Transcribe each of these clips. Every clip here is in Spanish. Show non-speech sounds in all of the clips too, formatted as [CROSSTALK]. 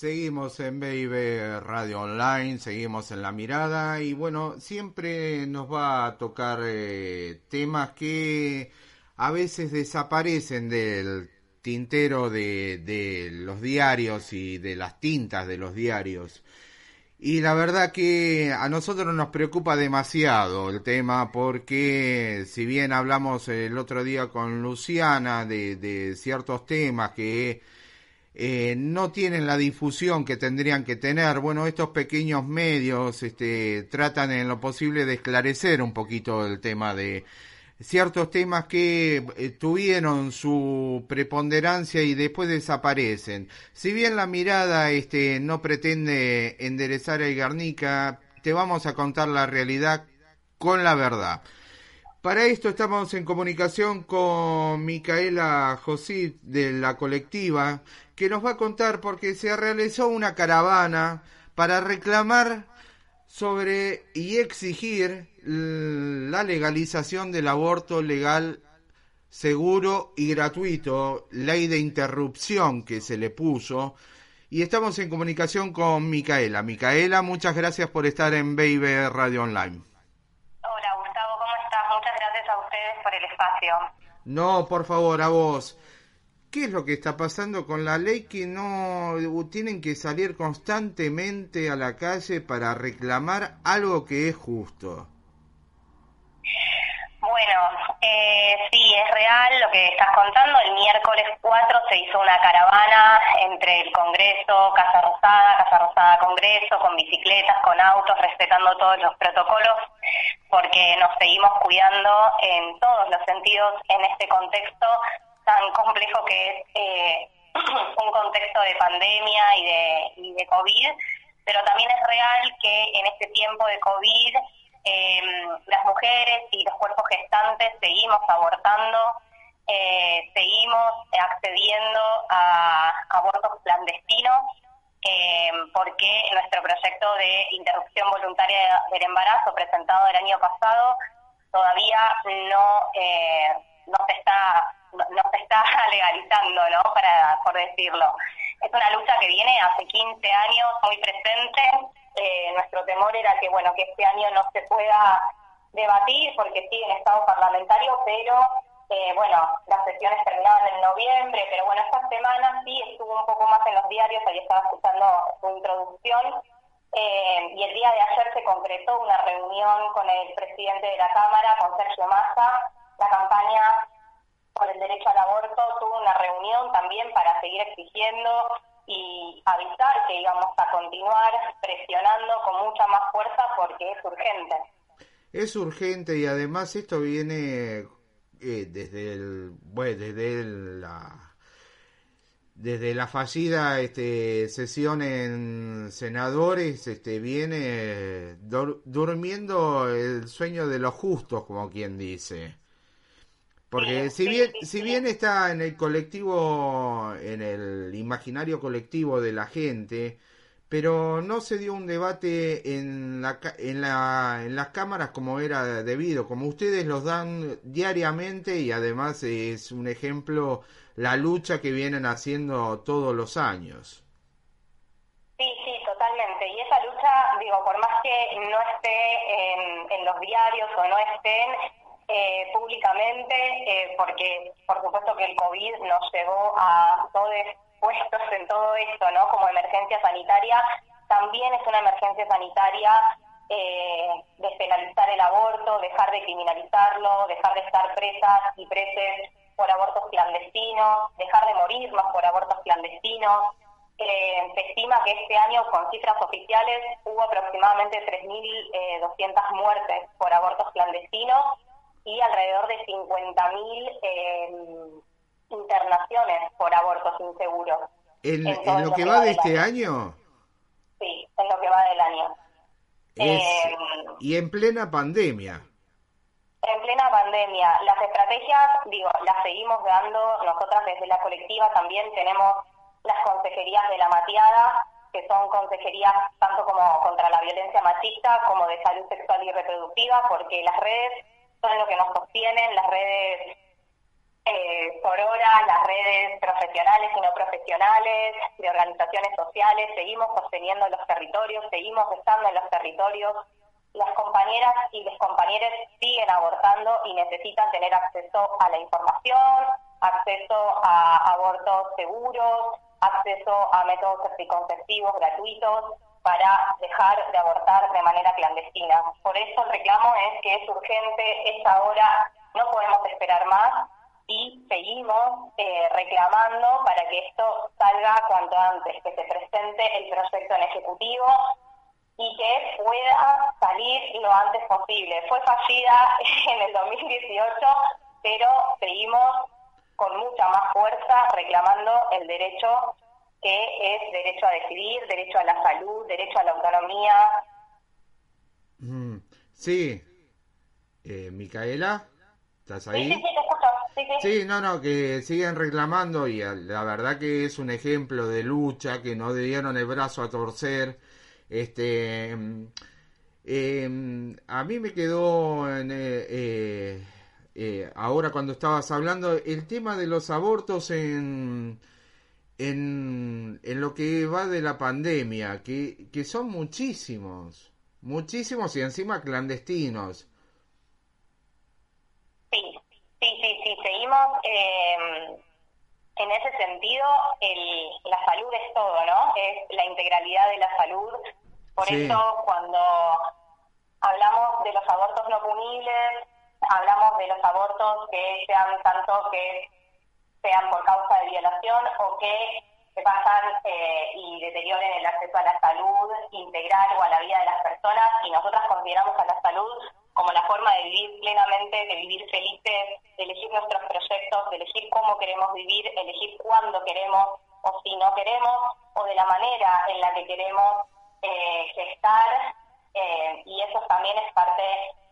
Seguimos en Baby Radio Online, seguimos en la mirada y bueno, siempre nos va a tocar eh, temas que a veces desaparecen del tintero de, los diarios y de las tintas de los diarios. Y la verdad que a nosotros nos preocupa demasiado el tema porque si bien hablamos el otro día con Luciana de ciertos temas que eh, no tienen la difusión que tendrían que tener. Bueno, estos pequeños medios este, tratan en lo posible de esclarecer un poquito el tema de ciertos temas que eh, tuvieron su preponderancia y después desaparecen. Si bien la mirada este, no pretende enderezar el Guernica, te vamos a contar la realidad con la verdad. Para esto estamos en comunicación con Micaela José de la colectiva, que nos va a contar porque se realizó una caravana para reclamar sobre y exigir la legalización del aborto legal, seguro y gratuito, ley de interrupción que se le puso. Y estamos en comunicación con Micaela. Micaela, muchas gracias por estar en Baby Radio Online. Hola Gustavo, ¿cómo estás? Muchas gracias a ustedes por el espacio. No, por favor, a vos. ¿Qué es lo que está pasando con la ley que no tienen que salir constantemente a la calle para reclamar algo que es justo? Bueno, eh, sí, es real lo que estás contando. El miércoles 4 se hizo una caravana entre el Congreso, Casa Rosada, Casa Rosada Congreso, con bicicletas, con autos, respetando todos los protocolos, porque nos seguimos cuidando en todos los sentidos en este contexto tan complejo que es eh, [CLEARS THROAT] un contexto de pandemia y de, y de COVID, pero también es real que en este tiempo de COVID eh, las mujeres y los cuerpos gestantes seguimos abortando, eh, seguimos accediendo a abortos clandestinos, eh, porque nuestro proyecto de interrupción voluntaria del embarazo presentado el año pasado todavía no, eh, no se está no se está [LAUGHS] legalizando, ¿no? Para, por decirlo. Es una lucha que viene hace 15 años muy presente. Eh, nuestro temor era que, bueno, que este año no se pueda debatir porque sigue en estado parlamentario, pero eh, bueno, las sesiones terminaban en noviembre, pero bueno, esta semana sí estuvo un poco más en los diarios, ahí estaba escuchando su introducción, eh, y el día de ayer se concretó una reunión con el presidente de la Cámara, con Sergio Massa, la campaña por el derecho al aborto tuvo una reunión también para seguir exigiendo y avisar que íbamos a continuar presionando con mucha más fuerza porque es urgente. Es urgente y además esto viene eh, desde el bueno, desde la desde la fallida este, sesión en senadores este, viene durmiendo el sueño de los justos como quien dice porque si bien, si bien está en el colectivo, en el imaginario colectivo de la gente, pero no se dio un debate en, la, en, la, en las cámaras como era debido, como ustedes los dan diariamente y además es un ejemplo la lucha que vienen haciendo todos los años. Sí, sí, totalmente. Y esa lucha, digo, por más que no esté en, en los diarios o no estén, eh, públicamente, eh, porque por supuesto que el COVID nos llevó a todos puestos en todo esto, ¿no? Como emergencia sanitaria, también es una emergencia sanitaria eh, despenalizar el aborto, dejar de criminalizarlo, dejar de estar presas y preses por abortos clandestinos, dejar de morirnos por abortos clandestinos. Se estima que este año, con cifras oficiales, hubo aproximadamente 3.200 muertes por abortos clandestinos y alrededor de 50.000 eh, internaciones por abortos inseguros. ¿En, lo, que va de este año? Sí, en lo que va del año. Eh, y en plena pandemia. En plena pandemia. Las estrategias, digo, las seguimos dando. Nosotras desde la colectiva también tenemos las consejerías de la Matiada, que son consejerías tanto como contra la violencia machista como de salud sexual y reproductiva, porque las redes son lo que nos sostienen, las redes eh, Sorora, las redes profesionales y no profesionales, de organizaciones sociales, seguimos sosteniendo los territorios, seguimos estando en los territorios. Las compañeras y los compañeros siguen abortando y necesitan tener acceso a la información, acceso a abortos seguros, acceso a métodos anticonceptivos gratuitos para dejar de abortar de manera clandestina. Por eso el reclamo es que es urgente, es ahora, no podemos esperar más y seguimos eh, reclamando para que esto salga cuanto antes, que se presente el proyecto en ejecutivo y que pueda salir lo antes posible. Fue fallida [LAUGHS] en el 2018, pero seguimos con mucha más fuerza reclamando el derecho que es derecho a decidir, derecho a la salud, derecho a la autonomía. Mm, sí. Eh, Micaela, ¿estás ahí? Sí, sí, te escucho. Sí, no, no, que siguen reclamando y la verdad que es un ejemplo de lucha, que no dieron el brazo a torcer. Este, eh, a mí me quedó en, eh, eh, eh, ahora cuando estabas hablando el tema de los abortos en, en, en lo que va de la pandemia, que, que son muchísimos, muchísimos y encima clandestinos. Sí, Sí, sí, sí, seguimos eh, en ese sentido, el, la salud es todo, ¿no? Es la integralidad de la salud. Por eso cuando hablamos de los abortos no punibles, hablamos de los abortos que sean tanto que sean por causa de violación o que se pasan eh, y deterioren el acceso a la salud integral o a la vida de las personas y nosotras consideramos a la salud como la forma de vivir plenamente, de vivir felices, de elegir nuestros proyectos, de elegir cómo queremos vivir, elegir cuándo queremos o si no queremos, o de la manera en la que queremos eh, gestar, eh, y eso también es parte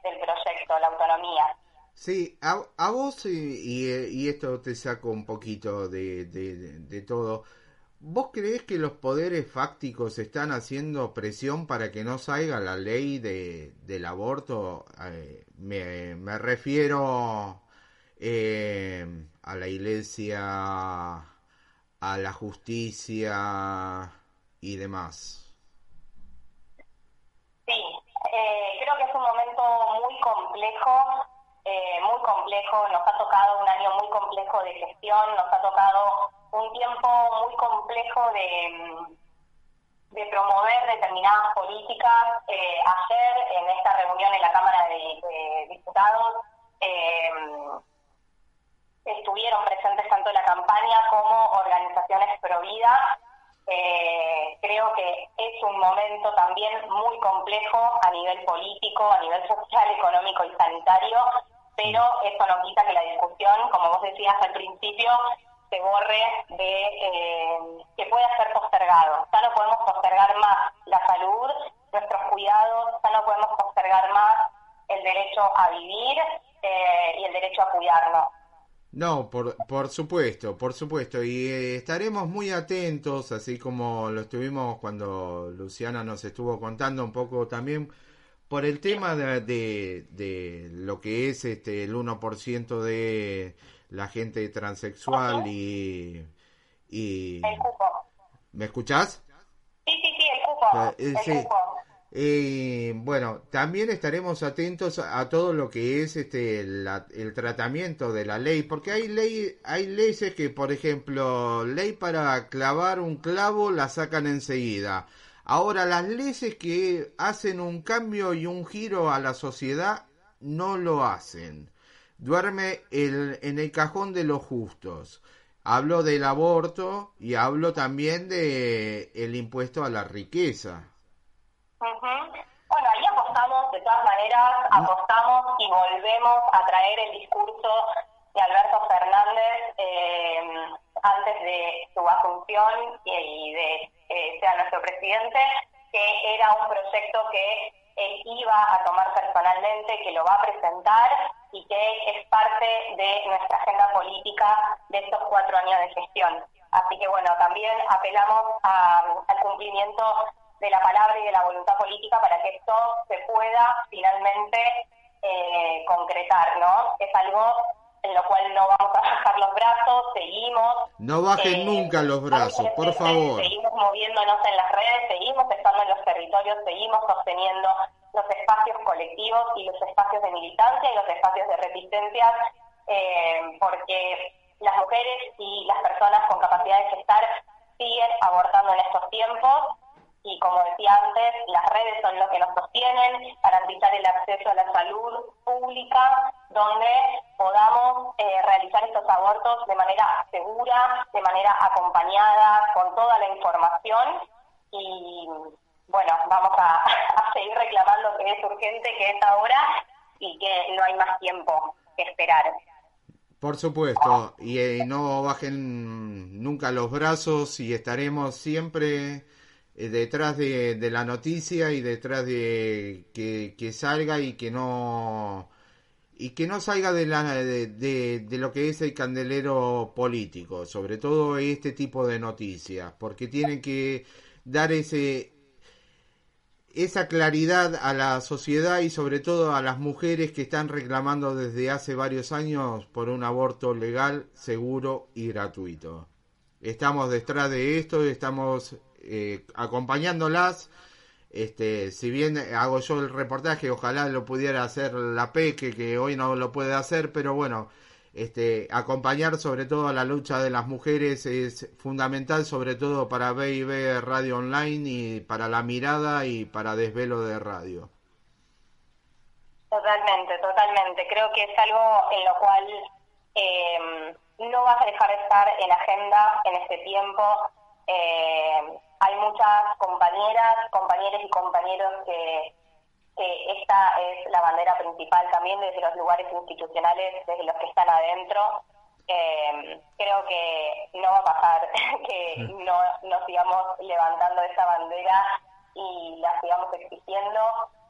del proyecto, la autonomía. Sí, a, vos, y, y, esto te saco un poquito de, de, todo, ¿Vos crees que los poderes fácticos están haciendo presión para que no salga la ley de, del aborto? Eh, me, me, refiero eh, a la iglesia, a la justicia y demás. Sí, eh, creo que es un momento muy complejo, complejo, nos ha tocado un año muy complejo de gestión, nos ha tocado un tiempo muy complejo de, de promover determinadas políticas. Eh, ayer, en esta reunión en la Cámara de, Diputados, eh, estuvieron presentes tanto la campaña como organizaciones pro vida. Eh, creo que es un momento también muy complejo a nivel político, a nivel social, económico y sanitario, pero eso no quita que la discusión, como vos decías al principio, se borre de eh, que pueda ser postergado. Ya no podemos postergar más la salud, nuestros cuidados, ya no podemos postergar más el derecho a vivir eh, y el derecho a cuidarnos. No, por, por supuesto, por supuesto. Y eh, estaremos muy atentos, así como lo estuvimos cuando Luciana nos estuvo contando un poco también por el tema de, de, de lo que es este el 1% de la gente transexual y, y... El cupo. ¿Me escuchás? Sí, sí, sí, el cupo. Eh, el cupo. Eh, bueno, también estaremos atentos a todo lo que es este el tratamiento de la ley, porque hay ley, hay leyes que, por ejemplo, ley para clavar un clavo la sacan enseguida. Ahora, las leyes que hacen un cambio y un giro a la sociedad no lo hacen duerme el, en el cajón de los justos. Hablo del aborto y hablo también de el impuesto a la riqueza. Bueno, ahí apostamos, de todas maneras, apostamos y volvemos a traer el discurso de Alberto Fernández eh, antes de su asunción y, de sea nuestro presidente, que era un proyecto que él iba a tomar personalmente, que lo va a presentar y que es parte de nuestra agenda política de estos cuatro años de gestión. Así que bueno, también apelamos al cumplimiento de la palabra y de la voluntad política para que esto se pueda finalmente eh, concretar, ¿no? Es algo en lo cual no vamos a bajar los brazos, seguimos. No bajen eh, nunca los brazos, por favor. Seguimos moviéndonos en las redes, seguimos estando en los territorios, seguimos sosteniendo los espacios colectivos y los espacios de militancia y los espacios de resistencia, eh, porque las mujeres y las personas con capacidad de gestar siguen abortando en estos tiempos y como decía antes, las redes son lo que nos sostienen, garantizar el acceso a la salud pública, donde podamos de manera segura, de manera acompañada, con toda la información y bueno, vamos [LAUGHS] a, seguir reclamando que es urgente, que es ahora y que no hay más tiempo que esperar. Por supuesto, y eh, no bajen nunca los brazos y estaremos siempre eh, detrás de, la noticia y detrás de que, salga y que no y que no salga de, la, de, de, lo que es el candelero político, sobre todo este tipo de noticias, porque tienen que dar ese esa claridad a la sociedad y sobre todo a las mujeres que están reclamando desde hace varios años por un aborto legal, seguro y gratuito. Estamos detrás de esto, estamos eh, acompañándolas. Este, si bien hago yo el reportaje, ojalá lo pudiera hacer la PEC, que hoy no lo puede hacer, pero bueno, este, acompañar sobre todo a la lucha de las mujeres es fundamental, sobre todo para B&B Radio Online y para La Mirada y para Desvelo de Radio. Totalmente, totalmente. Creo que es algo en lo cual eh, no vas a dejar de estar en agenda en este tiempo. Eh, hay muchas compañeras, compañeros y compañeros que, esta es la bandera principal también desde los lugares institucionales, desde los que están adentro. Eh, creo que no va a pasar [LAUGHS] que no nos sigamos levantando esa bandera y la sigamos exigiendo.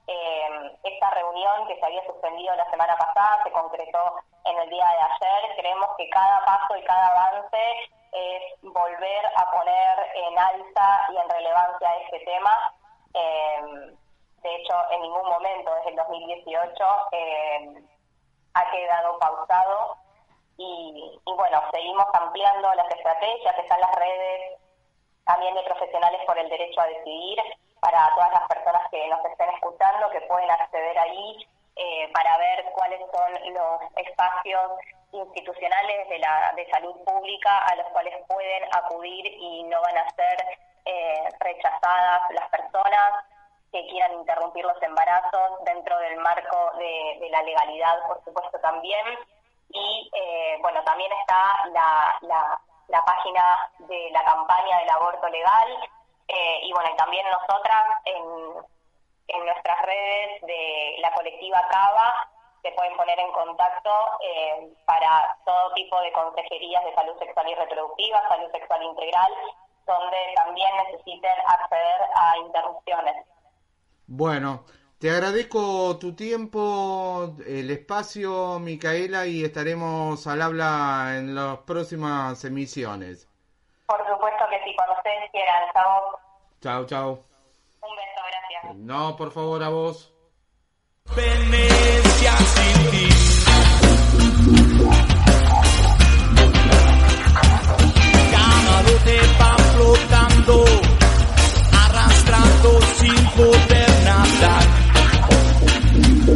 Eh, esta reunión que se había suspendido la semana pasada se concretó en el día de ayer. Creemos que cada paso y cada avance es volver a poner en alta y en relevancia este tema. Eh, de hecho, en ningún momento desde el 2018 eh, ha quedado pausado y, y, bueno, seguimos ampliando las estrategias, están las redes también de profesionales por el derecho a decidir para todas las personas que nos estén escuchando, que pueden acceder ahí eh, para ver cuáles son los espacios institucionales de, de salud pública a los cuales pueden acudir y no van a ser eh, rechazadas las personas que quieran interrumpir los embarazos dentro del marco de, la legalidad, por supuesto, también. Y eh, bueno, también está la, la, página de la campaña del aborto legal. y bueno, y también nosotras en en nuestras redes de la colectiva Cava se pueden poner en contacto eh, para todo tipo de consejerías de salud sexual y reproductiva, salud sexual integral, donde también necesiten acceder a interrupciones. Bueno, te agradezco tu tiempo, el espacio, Micaela, y estaremos al habla en las próximas emisiones. Por supuesto que sí, cuando ustedes quieran. Chao. Chao, chao. Un beso, gracias. No, por favor, a vos. Venecia sin ti. Camarote va flotando, arrastrando sin poder nadar.